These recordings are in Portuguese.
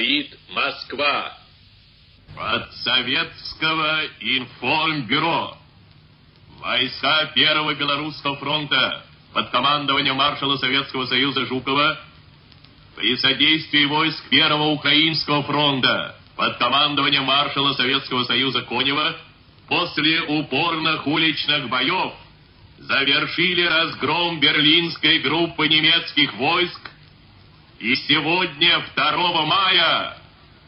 Говорит Москва. От Советского информбюро. Войска Первого Белорусского фронта под командованием маршала Советского Союза Жукова при содействии войск Первого Украинского фронта под командованием маршала Советского Союза Конева после упорных уличных боев завершили разгром берлинской группы немецких войск и сегодня, 2 мая,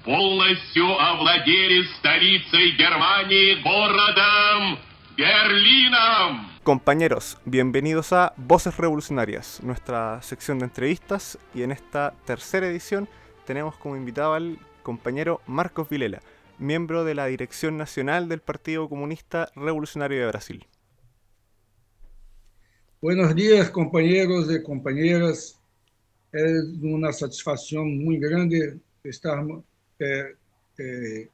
полностью овладели столицей Германии городом Berlín. Compañeros, bienvenidos a Voces Revolucionarias, nuestra sección de entrevistas y en esta tercera edición tenemos como invitado al compañero Marcos Vilela, miembro de la Dirección Nacional del Partido Comunista Revolucionario de Brasil. Buenos días, compañeros y compañeras. Es una satisfacción muy grande estar eh, eh,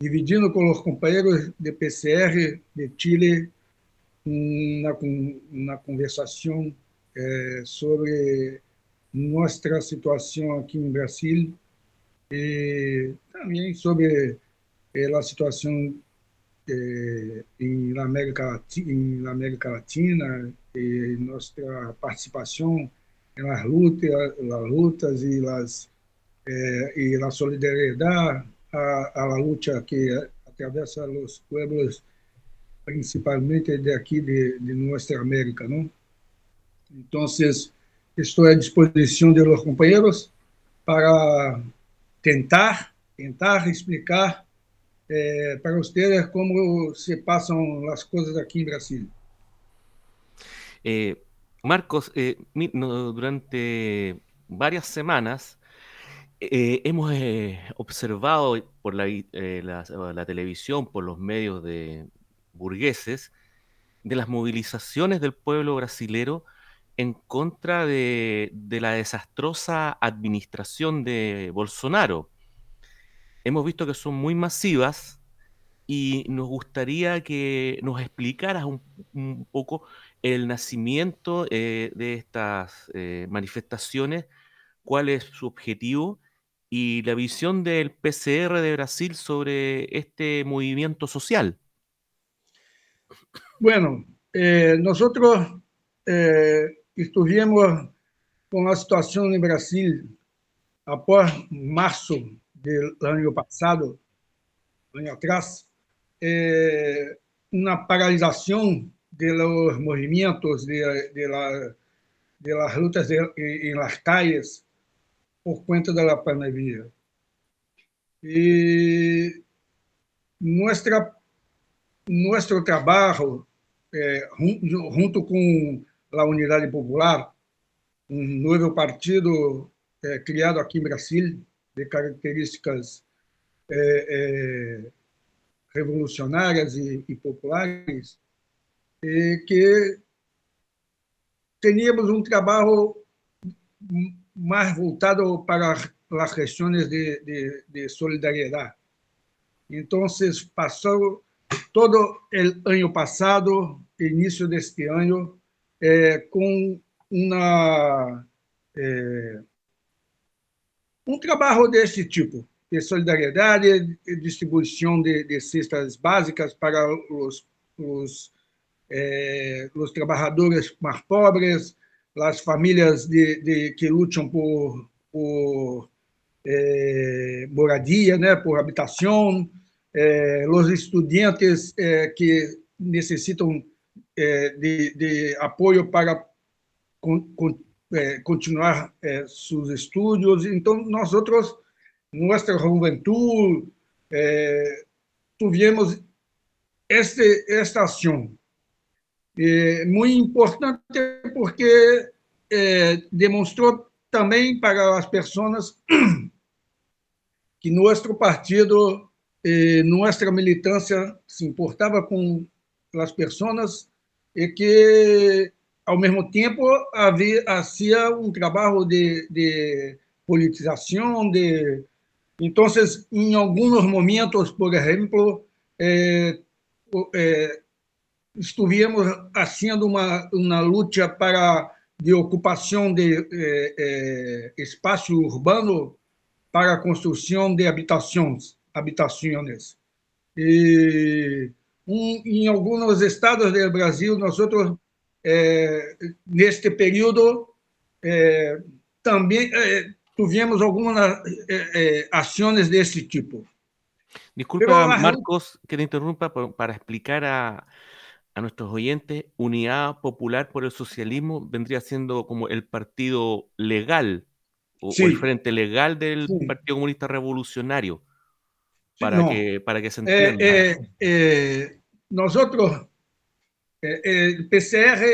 dividindo com os companheiros de PCR de Chile na, na conversação é, sobre nossa situação aqui no Brasil e também sobre é, a situação é, em América América Latina e nossa participação nas lutas, lutas e las y la solidaridad a, a, la lucha que atraviesa los pueblos, principalmente de aquí de, de nuestra América, ¿no? Entonces, estoy a disposición de los compañeros para tentar, tentar explicar eh, para ustedes cómo se pasan las cosas aquí en Brasil. Eh, Marcos, eh, durante varias semanas eh, hemos eh, observado por la, televisión, por los medios de burgueses, de las movilizaciones del pueblo brasilero en contra de, la desastrosa administración de Bolsonaro. Hemos visto que son muy masivas y nos gustaría que nos explicaras un, poco el nacimiento de estas manifestaciones, cuál es su objetivo y la visión del PCR de Brasil sobre este movimiento social. Bueno, eh, nosotros eh, estuvimos con la situación en Brasil após marzo del año pasado, año atrás, eh, una paralización de los movimientos de, de, la, de las lutas de, en las calles por conta da pandemia. E nossa, nosso trabalho, é, junto com a Unidade Popular, um novo partido é, criado aqui em Brasil, de características é, é revolucionárias e populares, e que teníamos um trabalho más voltado para las gestiones de, de, de solidaridad. Entonces, pasó todo el año pasado, inicio de este año, eh, con una, eh, um trabalho desse tipo, de solidariedade, de distribuição de, de cestas básicas para os, os, eh, os trabalhadores mais pobres, as famílias de, de, que lutam por, por é, moradia, né, por habitação, é, os estudantes que necessitam de, de, apoio para con, con, continuar seus estudos. Então, nós outros, nossa juventude, tivemos esta ação é, muito importante porque é, demonstrou também para as pessoas que nosso partido, eh, nossa militância se importava com as pessoas e que, ao mesmo tempo, havia havia um trabalho de, de politização, de então, em alguns momentos, por exemplo, eh, eh, estivemos fazendo uma, uma luta para de ocupação de eh, eh, espaço urbano para a construção de habitações, habitações. E um, em alguns estados do Brasil, nós outros, é, neste período, é, também é, tivemos algumas é, ações desse tipo. Disculpa, Pero, Marcos, que te interrumpa para explicar a, a nuestros oyentes, Unidad Popular por el Socialismo vendría siendo como el partido legal o, sí. o el frente legal del sí. Partido Comunista Revolucionario, para, no. que, para que se eh, entienda. Eh, eh, nosotros, el PCR,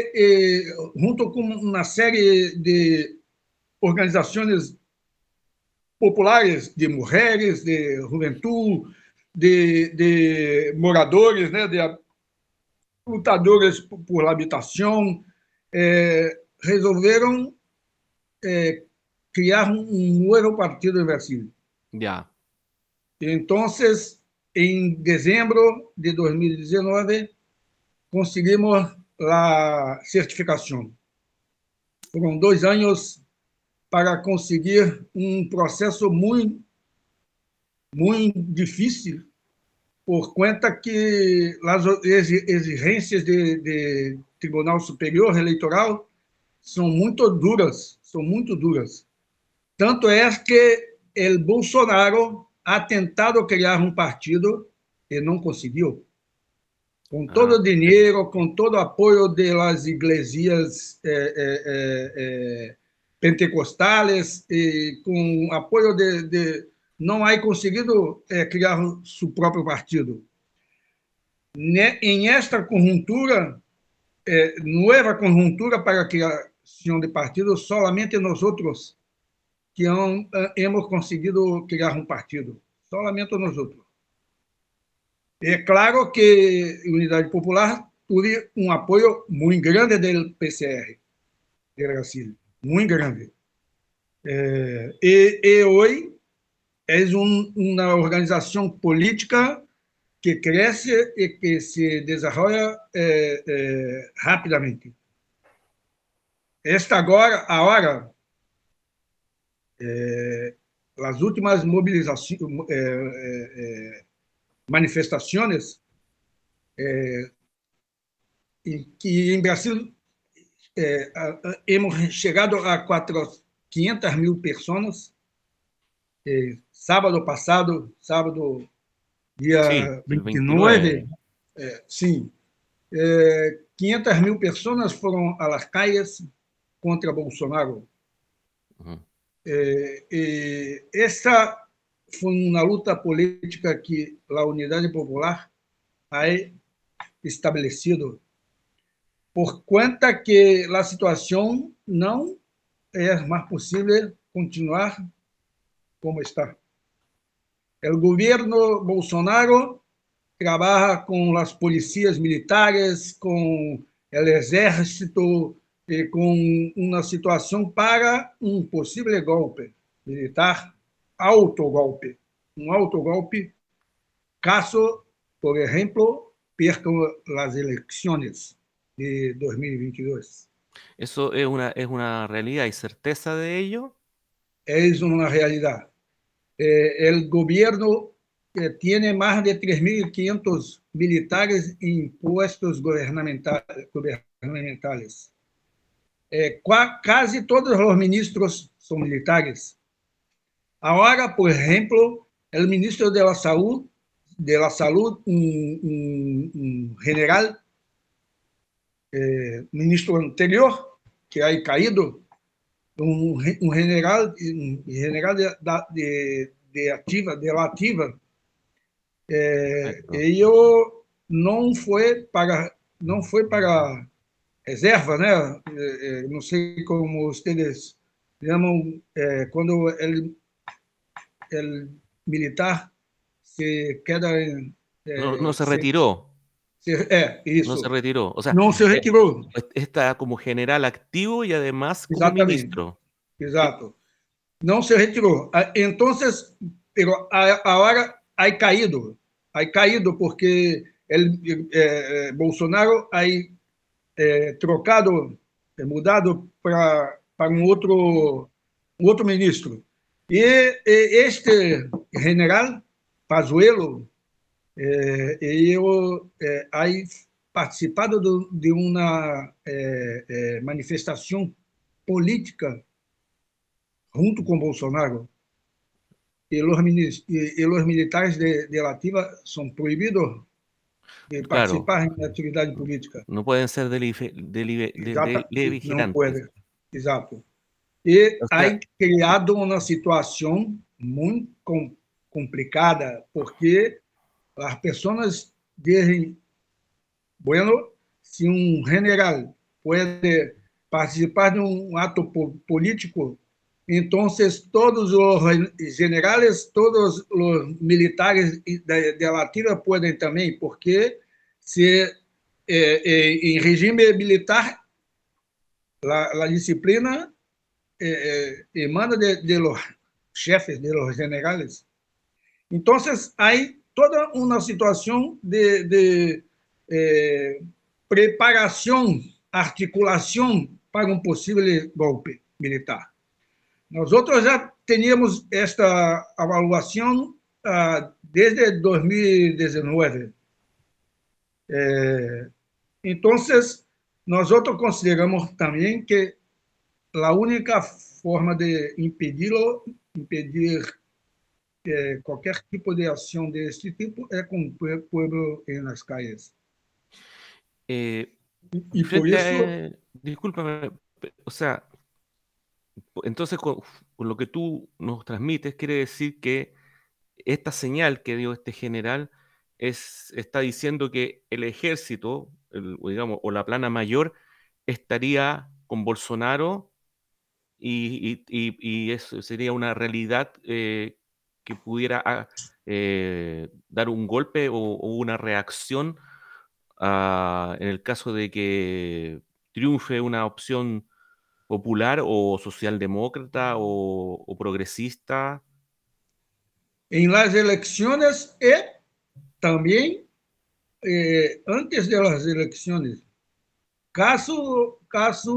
junto con una serie de organizaciones populares de mujeres, de juventud, de, de moradores, né, de lutadores por habitação, é, resolveram é, criar um novo partido em Brasil. Já. Então, em dezembro de 2019, conseguimos a certificação. Foram dois anos para conseguir um processo muito, muito difícil, por conta que as exigências de, de Tribunal Superior Eleitoral são muito duras, são muito duras. Tanto é que o Bolsonaro ha tentado criar um partido e não conseguiu. Com todo ah. o dinheiro, com todo o apoio das igrejas é, é, é, pentecostales e com apoio de, de não há conseguido é, criar seu próprio partido. Em esta conjuntura, é, nova conjuntura para criação de partido, solamente nós outros que hemos conseguido criar um partido, solamente nós outros. É claro que a Unidade Popular teve um apoio muito grande do PCR de muito grande. É, e, e hoje é um, uma organização política que cresce e que se desenvolve é, é, rapidamente. Esta agora, a hora, é, as últimas manifestações, em que em Brasil hemos chegado a 400 mil pessoas sábado passado, sábado, dia sim, 29, é, sim, é, 500 mil pessoas foram às calles contra Bolsonaro. Uhum. É, essa foi uma luta política que a Unidade Popular ha estabelecido por conta que a situação não é mais possível continuar como está. O governo Bolsonaro trabalha com as polícias militares, com o exército, e com uma situação para um possível golpe militar, autogolpe. Um autogolpe, caso, por exemplo, percam as eleições de 2022. Isso é uma, é uma realidade e certeza de ello? É uma realidade. Eh, el gobierno eh, tiene más de 3.500 militares en puestos gubernamentales. Eh, casi todos los ministros son militares. Ahora, por ejemplo, el ministro de la Salud, de la Salud, un, un, un general, ministro anterior, que ha caído, um, um general, um general de, de, de ativa, de ativa, é, e eu não foi para não foi para reserva, né? É, não sei como vocês chamam é, quando ele, ele militar se queda não, não se retirou. Isso. Não se retirou. O sea, não se retirou. Está como general ativo e además como ministro. Exato. Não se retirou. Então, pero agora ha caído. Ha caído porque ele, eh, Bolsonaro ha eh, trocado, mudado para, para um outro, um outro ministro. E, e este general Pazuello, eh, eu eh, aí participado do, de uma eh, eh, manifestação política junto com Bolsonaro. E os, militares de, de Lativa são proibidos de participar claro. em atividade política. Não podem ser vigilantes. Não podem, exato. E aí criado uma situação muito complicada, porque as pessoas dizem, bueno, se um general pode participar de um ato político, então todos os generais, todos os militares da Latina podem também, porque se eh, eh, em regime militar a, disciplina eh, emana de, de los chefes, de los generales. Entonces, hay toda una situación de, de eh, preparación, articulación para um possível golpe militar. Nós outros já teníamos esta avaliação ah, desde 2019. Eh, então, nós outros consideramos também que a única forma de impedi-lo, impedir eh, qualquer tipo de ação desse tipo é com o povo nas calles. Eh, y por eso... A, discúlpame, o sea, entonces con, con, lo que tú nos transmites quiere decir que esta señal que dio este general es, está diciendo que el ejército, el, digamos, o la plana mayor, estaría con Bolsonaro y, y, y, eso sería una realidad eh, que pudiera ah, eh, dar un golpe o, una reacción uh, en el caso de que triunfe una opción popular o socialdemócrata o, o progresista? En las elecciones y también eh, antes de las elecciones. Caso, caso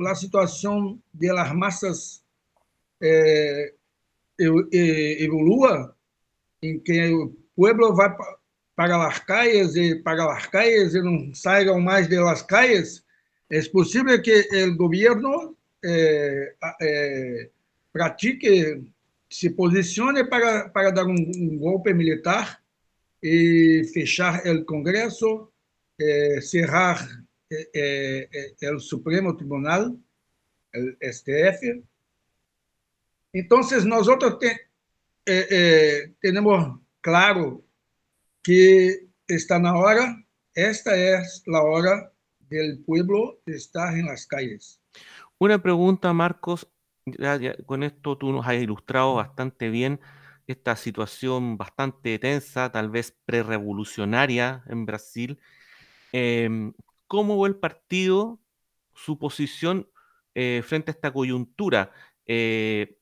la situación de las masas eh, evolua, em que o pueblo vai para as calles e para as calles e não saiam mais de las calles, é possível que o governo eh, eh, pratique, se posicione para, para dar um, um, golpe militar e fechar o Congresso, eh, cerrar o Supremo Tribunal, o STF. Então, nós outros temos claro que está na hora, esta é a hora del pueblo estar en las calles. Una pregunta, Marcos, ya, con esto tú nos has ilustrado bastante bien esta situación bastante tensa, tal vez prerevolucionaria en Brasil. Eh, ¿Cómo ve el partido su posición eh, frente a esta coyuntura? Eh,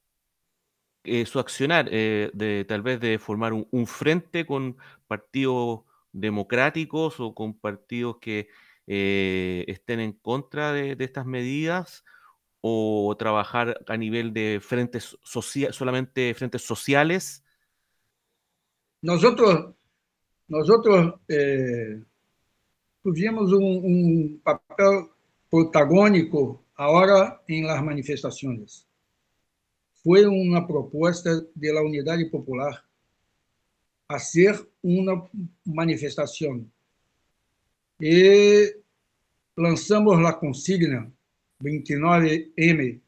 eh, su accionar, eh, de tal vez de formar un, frente con partidos democráticos o con partidos que eh, estén en contra de, estas medidas o trabajar a nivel de frentes sociales, solamente frentes sociales? Nosotros, nosotros tuvimos un, un, papel protagónico ahora en las manifestaciones. Fue una propuesta de la Unidad Popular hacer una manifestación e lançamos a consigna 29M,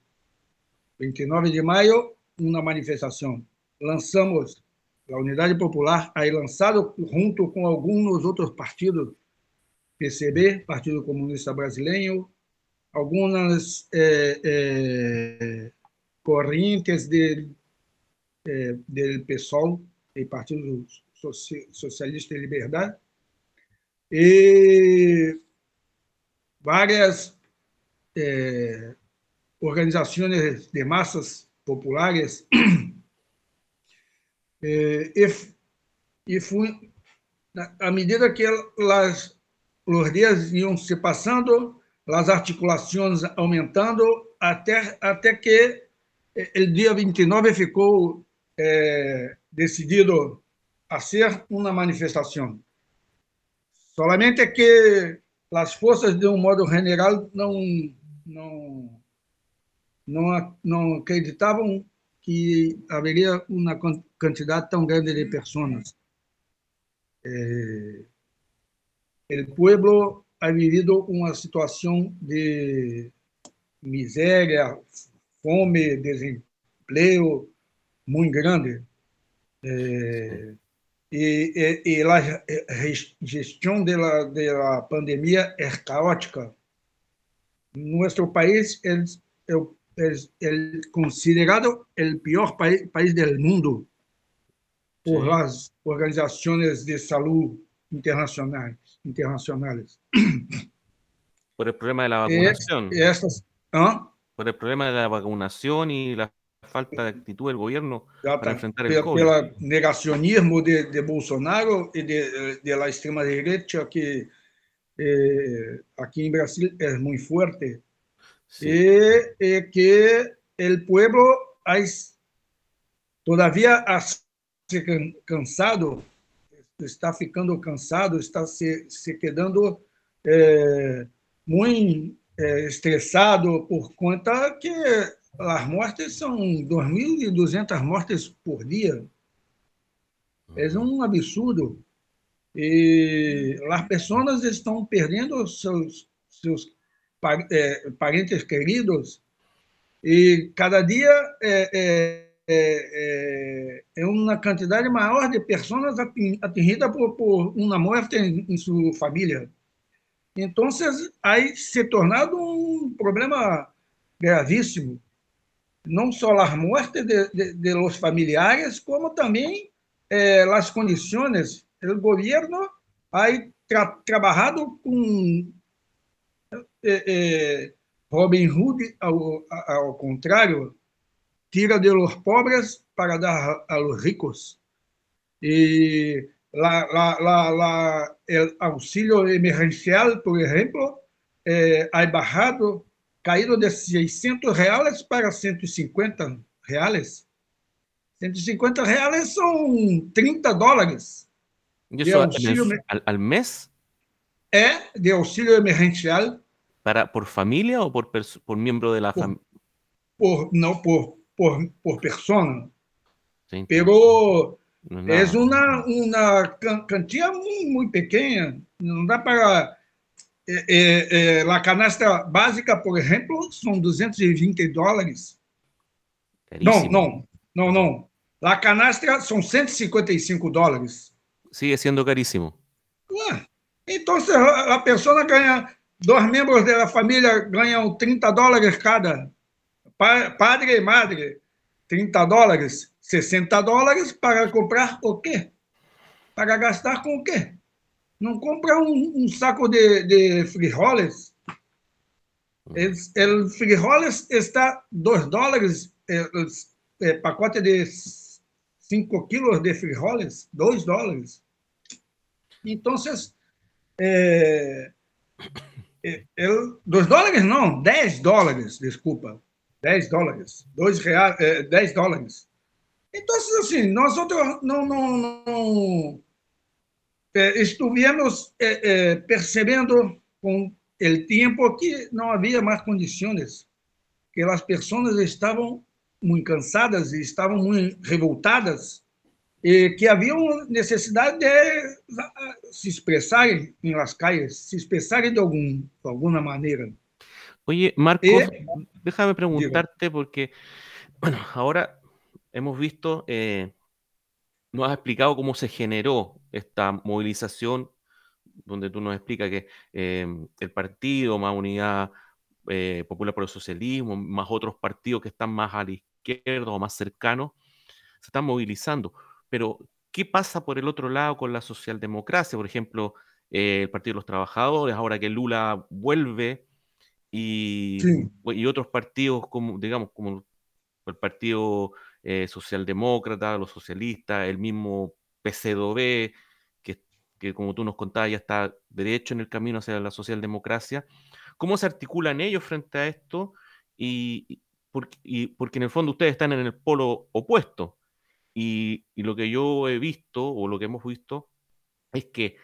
29 de maio, uma manifestação. Lançamos a Unidade Popular, aí lançado junto com alguns outros partidos, PCB, Partido Comunista Brasileiro, algumas é, é, correntes de, é, do PSOL, Partido Socialista e Liberdade, e várias eh, organizações de massas populares. Eh, e, e fui, à medida que las, os dias iam se passando, as articulações aumentando, até, até que el día 29 ficou eh, decidido hacer una manifestación. Solamente que las fuerzas, de un modo general, no, no, no, no acreditaban que haberia uma quantidade tão grande de pessoas. Eh, o pueblo ha vivido uma situação de miséria, fome, desemprego muito grande. Eh, e, e, e, a gestão da, da pandemia é caótica. Nosso país é, é o es el considerado el peor país, país del mundo por sí. las organizaciones de salud internacionales. internacionales. Por el problema de la vacunación. Es, estas, ¿ah? Por el problema de la vacunación y la falta de actitud del gobierno ya, para enfrentar el COVID. Pelo negacionismo de, de Bolsonaro y de, de, la extrema derecha que eh, aquí en Brasil es muy fuerte. Sí. Y, y, que el pueblo hay, todavía se cansado, está ficando cansado, está se, se quedando muito é, estressado por conta que as mortes são 2.200 mortes por dia. É um absurdo. E as pessoas estão perdendo seus, seus parentes queridos, e cada dia é, é, é, é, uma quantidade maior de pessoas atingidas por, por uma morte em, em sua família. Então, aí se tornado um problema gravíssimo. Não só as mortes de, de, de los familiares, como também eh, as condições. O governo ha tra trabalhado com eh, eh, Robin Hood, ao, ao contrário, tira de los pobres para dar a los ricos. Y la, la, la, el auxilio emergencial, por ejemplo, eh, ha bajado, caído de 600 reales para 150 reales. 150 reales son 30 dólares. ¿Y eso auxilio, al, al mes? É de auxílio emergencial para, ¿Por familia o por, por miembro de la familia? Por, no, por, por, por persona. Sí, Pero no es una, una cantidad muy, muy pequeña. No da para... Eh, eh, la canasta básica, por ejemplo, son 220 dólares. Carísimo. No, no, no, no. La canastra son 155 dólares. Sigue siendo carísimo. Ah, entonces la persona gana Dois membros da família ganham 30 dólares cada. Padre e madre, 30 dólares. 60 dólares para comprar o quê? Para gastar com o quê? Não compra um, um saco de, de frijoles. O frijoles está 2 dólares, é, pacote de 5 quilos de frijoles, 2 dólares. Então, é, ele, dois dólares não, 10 dólares, desculpa. 10 dólares. Dois reais, é, 10 dólares. Então, assim, nós não, não, não é, estivemos é, é, percebendo com o tempo que não havia mais condições, que as pessoas estavam muito cansadas e estavam muito revoltadas e que haviam necessidade de se expressarem em las calles, se expressarem de, algum, de alguma maneira. Oye, Marco, eh, déjame preguntarte digo. porque, bueno, ahora hemos visto, eh, nos has explicado cómo se generó esta movilización, donde tú nos explicas que eh, el partido, más Unidad eh, Popular por el Socialismo, más otros partidos que están más a la izquierda o más cercanos, se están movilizando. Pero, ¿qué pasa por el otro lado con la socialdemocracia? Por ejemplo, el Partido de los Trabajadores, ahora que Lula vuelve, y, sí. y otros partidos, como, digamos, como el Partido eh, Socialdemócrata, los socialistas, el mismo PCdoB, que, que como tú nos contabas ya está derecho en el camino hacia la socialdemocracia. ¿Cómo se articulan ellos frente a esto? Y, porque, y, porque en el fondo ustedes están en el polo opuesto. Y, y, lo que yo he visto, o lo que hemos visto, es que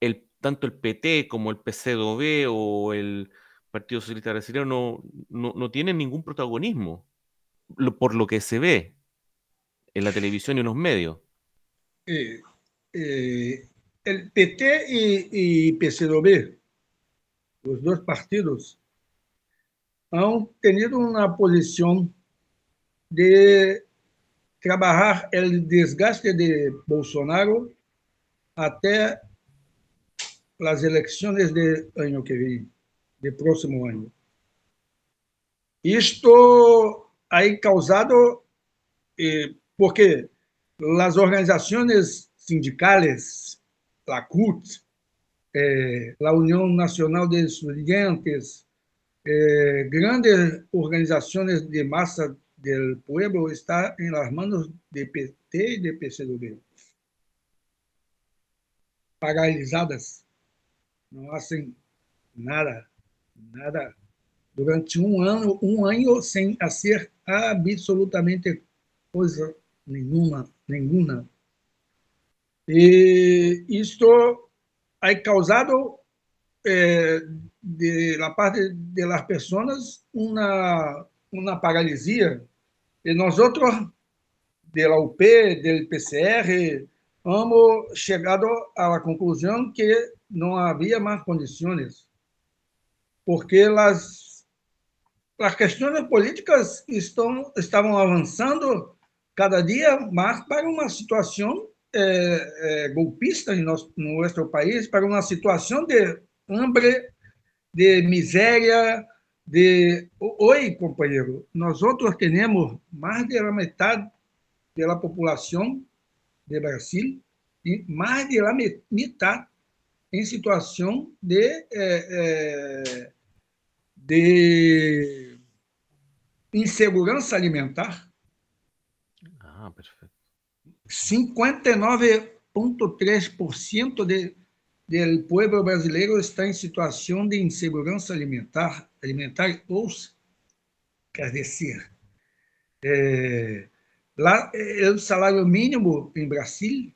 el, tanto el PT como el PCdoB o el Partido Socialista Brasileño no, no, no tienen ningún protagonismo, por lo que se ve en la televisión y en los medios. Eh, eh, el PT y, y PCdoB, los dos partidos, han tenido una posición de trabajar el desgaste de Bolsonaro hasta las elecciones del año que viene, del próximo año. Esto ha causado, eh, porque las organizaciones sindicales, la CUT, eh, la Unión Nacional de Estudiantes, eh, grandes organizaciones de masa del pueblo están en las manos de PT y de PCdoB. Paralisadas. No hacen nada, nada. Durante um ano, um ano sem fazer absolutamente coisa nenhuma, nenhuma. E isto ha causado eh, de la parte de las personas una, una paralisia. E nós outros, da UP, do PCR, hemos chegado à conclusão que não havia mais condições, porque as, as questões políticas estão, estavam avançando cada dia mais para uma situação é, é, golpista em nosso, no nosso país, para uma situação de hambre, de miséria, de oi, companheiro, nós outros temos mais da metade da população do Brasil e mais da metade em situação de, é, de insegurança alimentar. Ah, perfeito. 59,3% de do povo brasileiro está em situação de insegurança alimentar, alimentar ou, quer dizer, é, lá, o salário mínimo em Brasil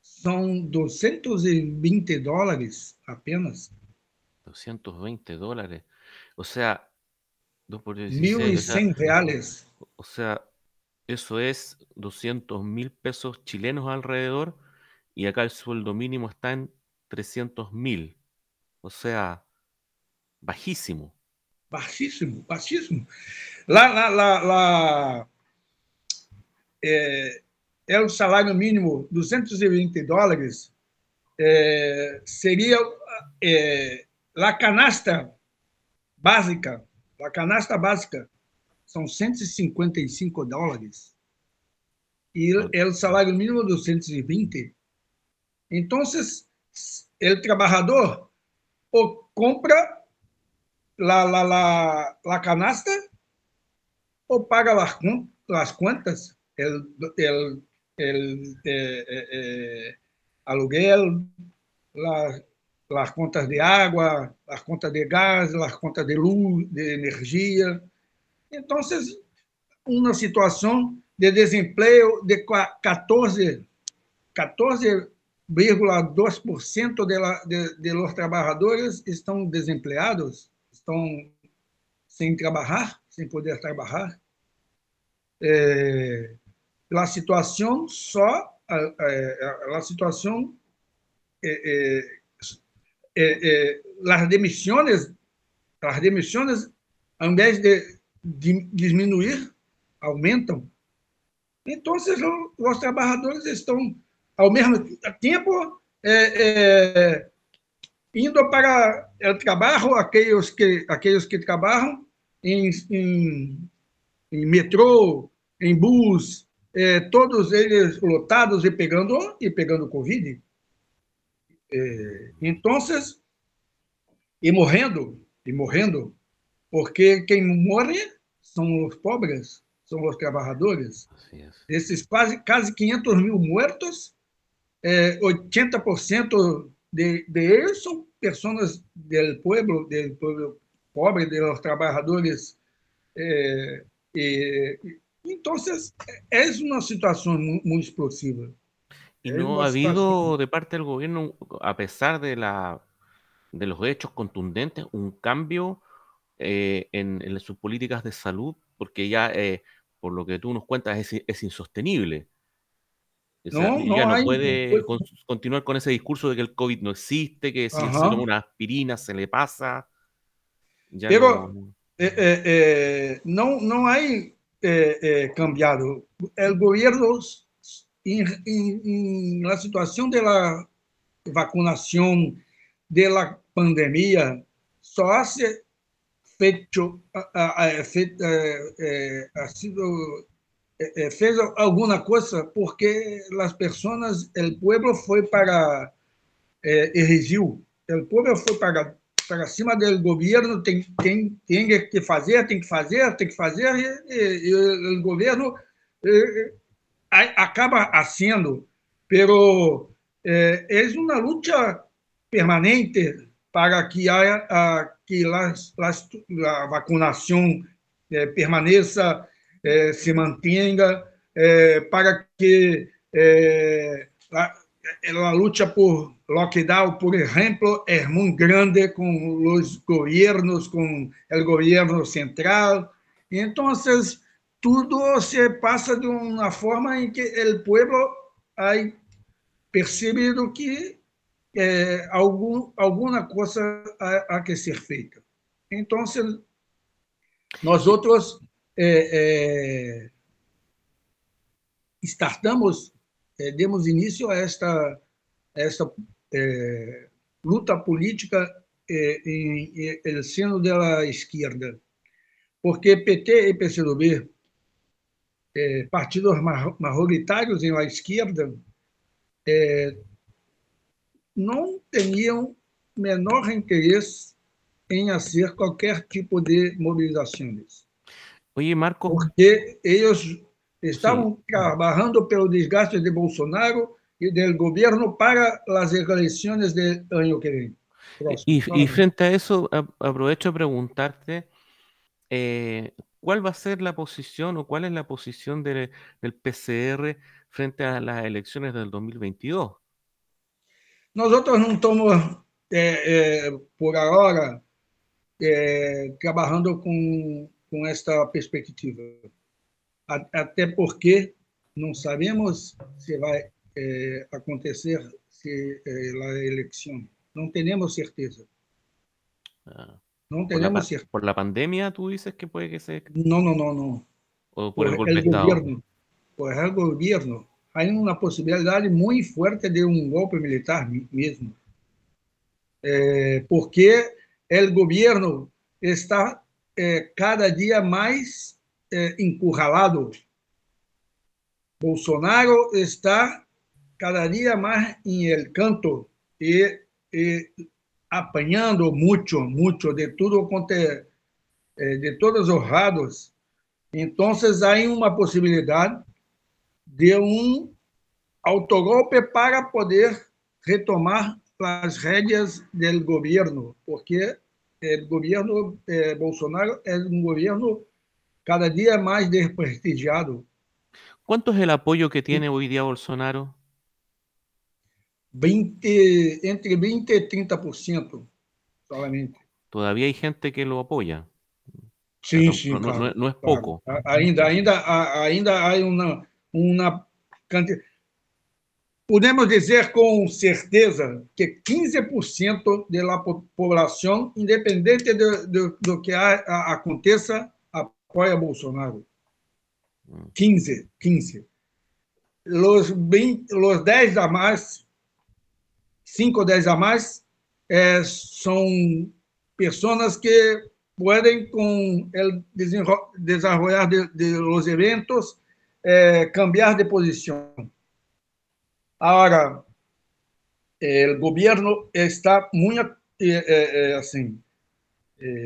são 220 dólares apenas. 220 dólares. Ou seja, 2 por 16, 1.100 reales. O sea, eso es 200 mil pesos chilenos alrededor y acá el sueldo mínimo está en 300 mil. O sea, bajísimo. Bajíssimo, bajíssimo. Lá, lá, lá, lá é, é, o salário mínimo 220 dólares, é, seria é, a canasta básica, a canasta básica são 155 dólares e é o salário mínimo 220. Então, o trabalhador ou compra la, la, la, la canasta ou paga las, las cuentas, el, el, el eh, eh, aluguel, la, las contas de água, as contas de gás, as contas de luz, de energia. Então, uma situação de desemprego de 14, 14,2% de, los trabalhadores estão desempregados estão sem trabalhar, sem poder trabalhar. É, a situação só, a, a, a situação, é, é, as demissões, as demissões, ao invés de, de diminuir, aumentam. Então, os trabalhadores estão, ao mesmo tempo, é, é, indo para o trabalho, aqueles que, aqueles que trabalham em, em, em metrô, em bus, é, todos eles lotados e pegando e pegando Covid. É, então, e morrendo, e morrendo, porque quem morre são os pobres, são os trabalhadores. Desses quase, quase 500 mil mortos, é, 80% de, de ellos son personas del pueblo, del pueblo pobre, de los trabajadores eh, entonces, es una situación muy, explosiva. ¿Y no ha habido de parte del gobierno, a pesar de, la, de los hechos contundentes, un cambio eh, en, sus políticas de salud? Porque ya, eh, por lo que tú nos cuentas, es, es insostenible. no, ya no puede continuar con ese discurso de que el COVID no existe, que si se toma una aspirina se le pasa. Pero no, eh, no, no hay cambiado. El gobierno, situación de la vacunación de la pandemia, só hace feito, sido fez alguma coisa porque as pessoas, o povo foi para eh, o povo foi para para cima do governo, tem, tem, tem que fazer, tem que fazer, tem que fazer, e, e o governo eh, acaba sendo, pero eh, é uma luta permanente para que a, que las, las, a vacunação eh, permaneça, eh, se mantenha, para que a, a luta por lockdown, por exemplo, é muito grande com os governos, com o governo central. Então, tudo se passa de uma forma em que o povo ha percebido que é, algum, alguma coisa há, há, que ser feita. Então, nós outros é, é, startamos, é, demos início a esta, esta luta política é, em, em seno da esquerda, porque PT e PCdoB, é, partidos majoritários em la esquerda, é, não tinham menor interesse em fazer qualquer tipo de mobilizações. Oi, Marco. Porque eles estavam Sim. trabalhando pelo desgaste de Bolsonaro y del gobierno para las elecciones del año que. Y, y, frente a eso, aprovecho a preguntarte, eh, ¿cuál va a ser la posición o cuál es la posición de, del PCR frente a las elecciones del 2022? Nosotros no estamos, eh, eh, por ahora, eh, trabajando con, con esta perspectiva. Até porque não sabemos se vai eh, acontecer se eh, a eleição. Não temos certeza. Ah. Não temos certeza. ¿Por la pandemia tú dices que puede que se...? No, no, no, no. ¿O por, por el golpe el? Gobierno, por el gobierno. Hay una posibilidad muy fuerte de un golpe militar mesmo. Eh, porque o governo está eh, cada dia mais eh, encurralado. Bolsonaro está cada dia mais em el canto e, e apanhando muito, muito de tudo é, é de todos os lados. Então, há uma possibilidade de um autogolpe para poder retomar as rédeas do governo, porque o governo eh, Bolsonaro é um governo cada dia mais desprestigiado. Quanto é o apoio que tem hoje dia Bolsonaro? 20, entre 20 y 30% solamente. Todavía hay gente que lo apoya. Sí, no, sí, no, claro, no, no es poco. Claro. Ainda, ainda, ainda hay una, una cantidad. Podemos dizer com certeza que 15% da população, independente do, do, do que a, a, aconteça, apoia Bolsonaro. 15, 15. Los, 20, los 10 a mais 5 ou 10 a mais, é, são pessoas que podem, com o desenvolver de, de los eventos, é, cambiar de posição. Agora, o governo está muito, é, assim,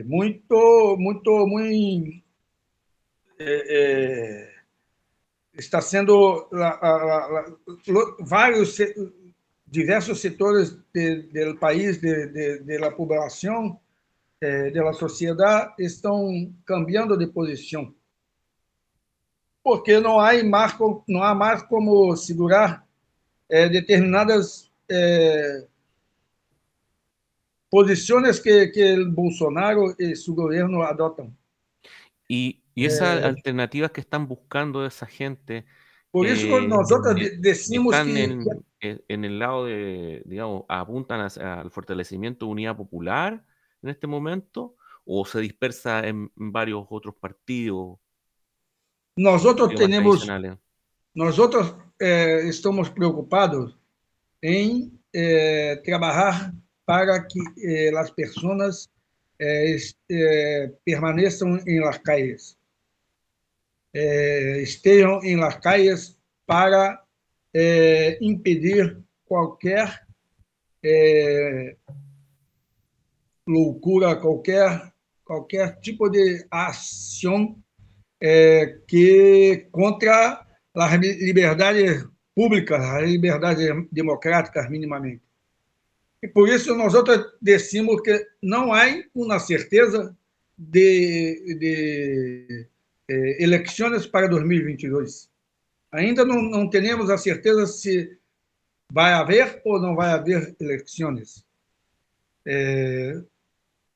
muito, muito, muito, está sendo vários diversos setores do país, da população, eh, da sociedade, estão cambiando de posição. porque não há mais, não há mais como segurar é, determinadas é, posições que, que Bolsonaro e seu governo adotam. E, e essas é, alternativas que estão buscando essa gente. Por isso eh, nosotros decimos están que... En, en, el lado de, digamos, apuntan al fortalecimiento de unidad popular en este momento o se dispersa en, en varios otros partidos. Nosotros tenemos, nosotros eh, estamos preocupados em eh, trabalhar para que eh, as pessoas eh, eh, permaneçam em las calles, estejam em las calles para impedir qualquer loucura, qualquer qualquer tipo de ação que contra as liberdades públicas, as liberdades democráticas minimamente. E por isso nós decimos que não há uma certeza de, de eh, eleições para 2022. Ainda não, não a certeza se vai haver ou não vai haver eleições. Eh,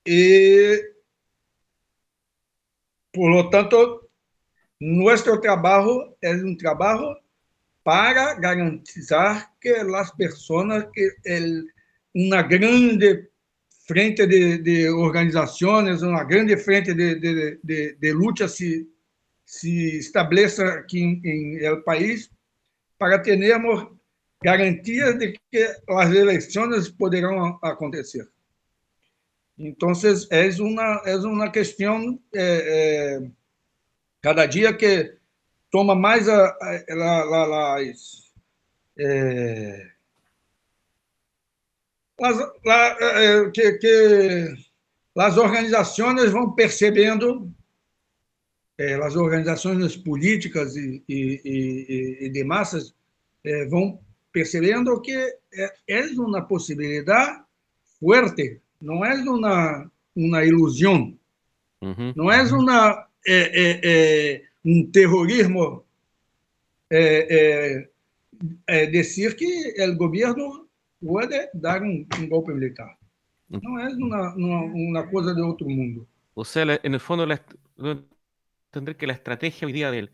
e, por lo tanto, nosso trabalho é um trabalho para garantizar que as pessoas, que uma grande frente de, de organizações, uma grande frente de, de, de, de luta se, se estabeleça aqui em, em el país para termos garantias de que as eleições poderão acontecer. Então, é uma, é uma questão, é, é, cada dia que toma mais a, a, a, a é, las, la, eh, que, que as organizações vão percebendo, as organizações políticas e, e, e, e de massas eh, vão percebendo que é, é uma possibilidade forte, não é uma, uma ilusão, uhum. não é uma, é, é, é um terrorismo é, é, dizer que o governo puede dar un, un golpe militar. No es una, una, una, cosa de otro mundo. O sea, en el tendré que la estrategia hoy día del,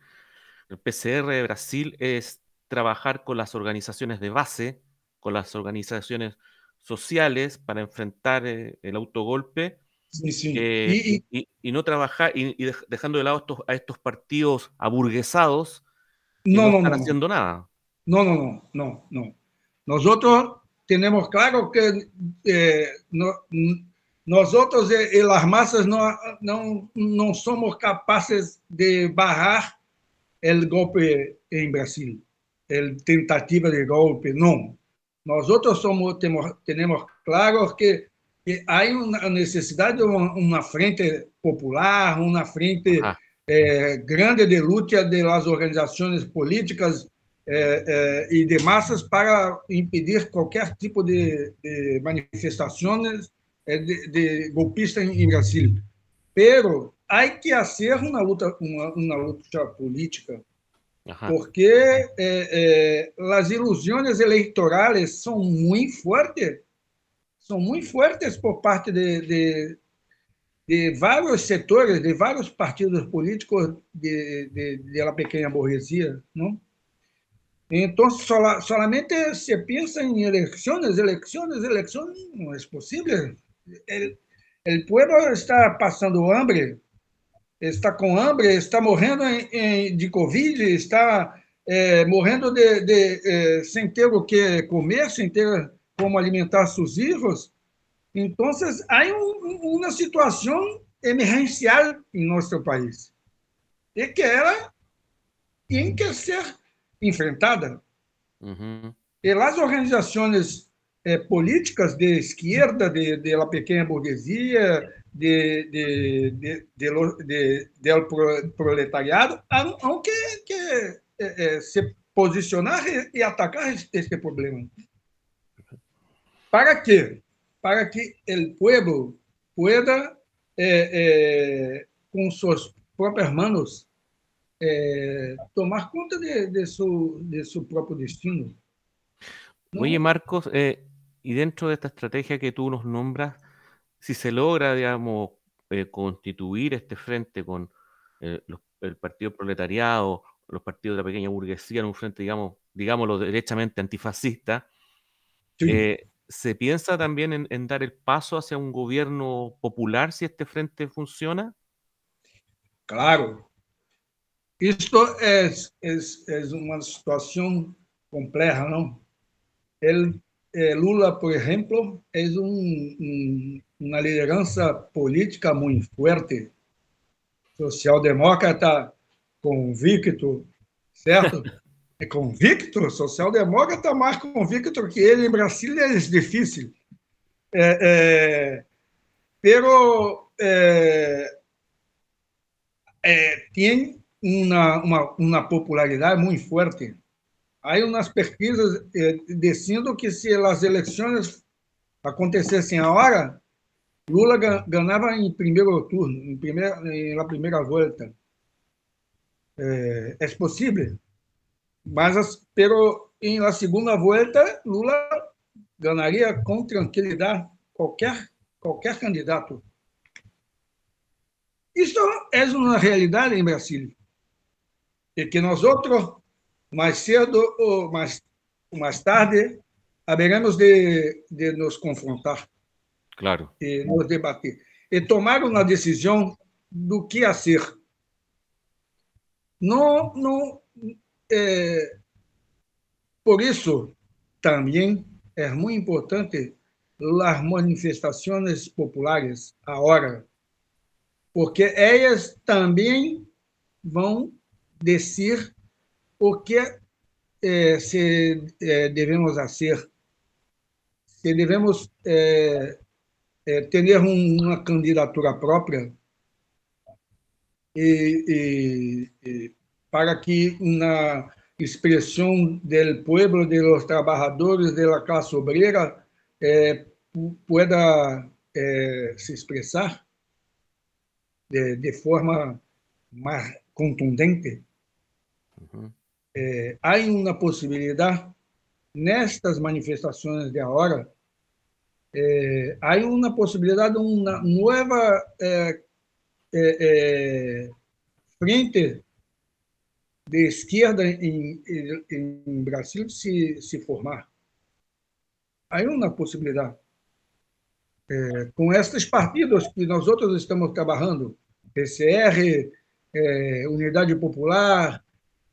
del, PCR de Brasil es trabajar con las organizaciones de base, con las organizaciones sociales para enfrentar eh, el autogolpe. Sí, sí. Eh, y, y, y, no trabajar y, dejando de lado estos, a estos partidos aburguesados que no, no, no están no, haciendo nada. No, no, no, no, no. Nosotros tenemos claro que eh, no, nosotros y las masas no, no, no somos capaces de bajar el golpe en Brasil, el tentativa de golpe, no. Nosotros somos, tenemos, tenemos claro que, que hay una necesidad de una, una frente popular, una frente ah. eh, grande de lucha de las organizaciones políticas é, é, e de massas para impedir qualquer tipo de, de manifestações de, de golpista em, em Brasil. Pero há que fazer uma luta, uma, uma luta política, porque é, as ilusões eleitorais são muito fortes, são muito fortes por parte de, de, de vários setores, de vários partidos políticos de, de, de pequena burguesia, não? Então, solamente se pensa em eleições, eleições, eleições, não é possível. O povo está passando hambre, está com hambre, está morrendo de Covid, está é, morrendo de, de é, sem ter o que comer, sem ter como alimentar seus filhos. Então, há um, uma situação emergencial em nosso país e que ela tem que ser enfrentada. Uhum. E as organizações é, políticas de esquerda, de, de la pequena burguesia, de, de, de, de, de, del proletariado, há que, que é, é, se posicionar e, atacar este problema. Para quê? Para que o povo pueda, com suas próprias mãos, é, tomar conta de, de, su, de su propio destino. Oye, Marcos, eh, y dentro de esta estrategia que tú nos nombras, si se logra, digamos, eh, constituir este frente con eh, los, el Partido Proletariado, los partidos de la pequeña burguesía en un frente, digamos, digámoslo, derechamente antifascista, Sí. eh, ¿se piensa también en, en dar el paso hacia un gobierno popular si este frente funciona? Claro. Isto é, é, é uma situação complexa, não? Ele, eh, Lula, por exemplo, é um, um, uma liderança política muito forte, social-democrata convicto, certo? É convicto, social-democrata mais convicto que ele em Brasília é difícil. É, é, pero é, é, tem uma, uma, uma popularidade muito forte. Há umas pesquisas eh, dizendo que se as eleições acontecessem agora, Lula ga- ganhava em primeiro turno, em primeira, na primeira volta. É, é possível, mas as- pero em la segunda volta Lula ganharia com tranquilidade qualquer qualquer candidato. Isso é uma realidade em Brasília. E que nós outros, mais cedo ou mais, mais tarde, haveremos de, de nos confrontar Claro. e nos debater. E tomar uma decisão do que a ser. Não, não, é, por isso, também é muito importante as manifestações populares agora, porque elas também vão dizer o que eh, se eh, devemos fazer, se devemos eh, eh, ter um, uma candidatura própria e, e, e para que uma expressão do povo, de los trabajadores, de la classe obrera, pu- pueda se expressar de, de forma mais contundente. Ujú. Eh, há uma possibilidade nestas manifestações de agora, eh, há uma possibilidade de uma nova eh, eh, eh, frente de esquerda em, Brasil se, se formar. Há uma possibilidade. Com estes partidos que nós outros estamos trabalhando, PCR, Unidade Popular,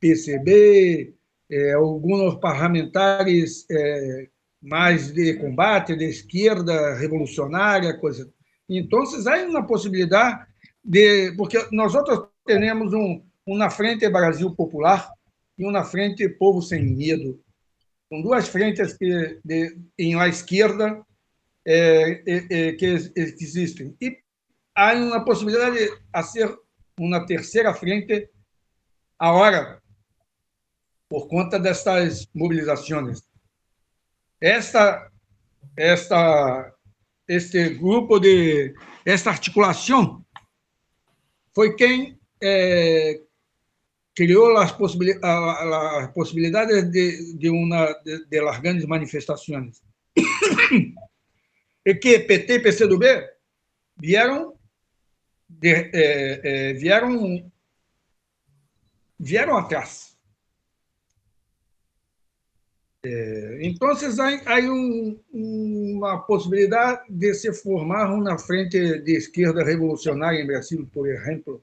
PCB, eh, alguns parlamentares eh, mais de combate, de esquerda revolucionária, coisa. Então, há uma possibilidade de. Porque nós outros temos um, uma frente Brasil Popular e uma frente Povo Sem Medo. São duas frentes que, de, em la esquerda eh, eh, eh, que ex- existem. E há uma possibilidade de fazer uma terceira frente agora, por conta destas mobilizações. Esta, esta, este grupo de, esta articulação foi quem eh, criou as, possibili a, a, as possibilidades de, de uma de, de manifestações. e que PT e PCdoB vieram de, eh, eh, vieram vieram atrás. Eh, Então, há, há um, uma possibilidade de se formar uma frente de esquerda revolucionária em Brasil, por exemplo.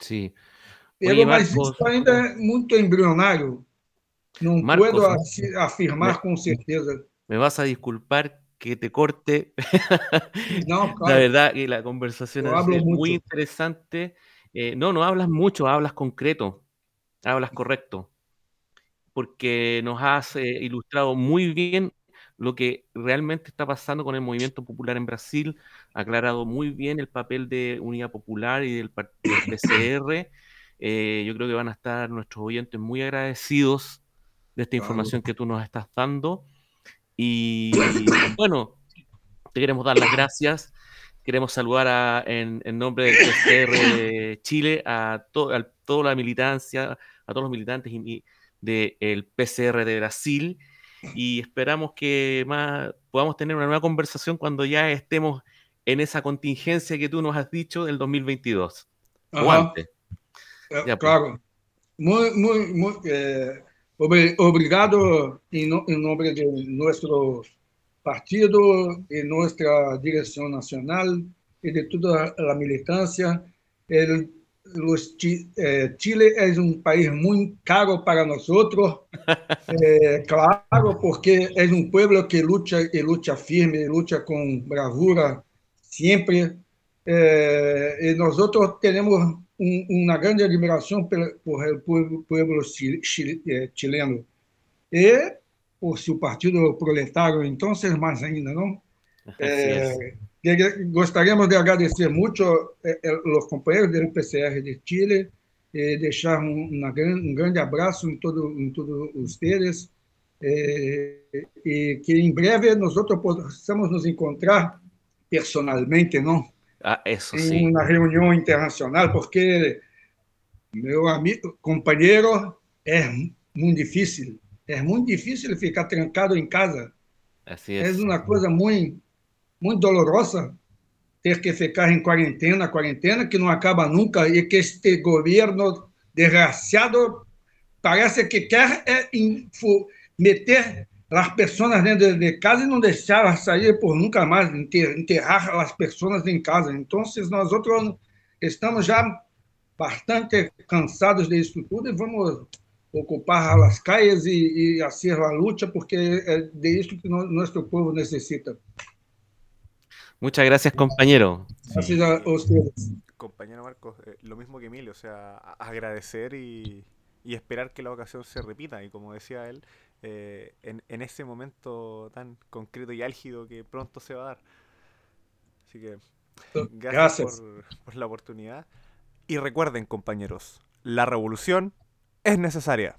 Sí. Pero, Oye, mas Marcos. isso ainda é muito embrionário. Não Marcos, puedo afirmar Me- com certeza. Me vas a disculpar que te corte. La claro. verdad que la conversación hablo sido muy interesante. Eh, no, no hablas mucho, hablas concreto, hablas correcto, porque nos has eh, ilustrado muy bien lo que realmente está pasando con el movimiento popular en Brasil, aclarado muy bien el papel de Unidad Popular y del, par- del PCR. Eh, yo creo que van a estar nuestros oyentes muy agradecidos de esta información que tú nos estás dando. Y bueno, te queremos dar las gracias queremos saludar en, nombre del PCR Chile a, toda la militancia, a todos los militantes del PCR de Brasil y esperamos que más podamos tener una nueva conversación cuando ya estemos en esa contingencia que tú nos has dicho del 2022. Aguante. Eh, pues. claro. Muy, muy, muy eh, obrigado en, nombre de nuestro partido y nuestra dirección nacional y de toda la militancia. El, los, eh, Chile es un país muy caro para nosotros, eh, claro, porque es un pueblo que lucha y lucha firme, lucha con bravura siempre. Eh, nosotros tenemos un, una grande admiración por, por el pueblo, pueblo chileno. Y por su partido proletario, entonces más ainda, ¿no? Eh, gostaríamos de agradecer mucho a eh, los compañeros del PCR de Chile, eh, dejar un, gran, un, grande abrazo en, todo, en todos ustedes eh, y que en breve nosotros possamos nos encontrar personalmente, ¿no? Ah, eso en sí. una reunión internacional, porque meu amigo, companheiro, é muito difícil. É muito difícil ficar trancado em casa. Assim é. É uma coisa muito muito dolorosa ter que ficar em quarentena, quarentena que não acaba nunca e que este governo desgraciado parece que quer é, meter as pessoas dentro de casa e não deixar sair por nunca mais, enterrar as pessoas em casa. Então, nós outros estamos já bastante cansados disso tudo e vamos ocupar as calles e, e a luta, porque é de isso que nosso povo necessita. Muchas gracias, compañero. Gracias a ustedes. Compañero Marcos, eh, lo mismo que Emilio, o sea, agradecer y, y, esperar que la ocasión se repita. Y como decía él, eh, en, en, ese momento tan concreto y álgido que pronto se va a dar. Así que gracias, Por, por la oportunidad. Y recuerden, compañeros, la revolución es necesaria.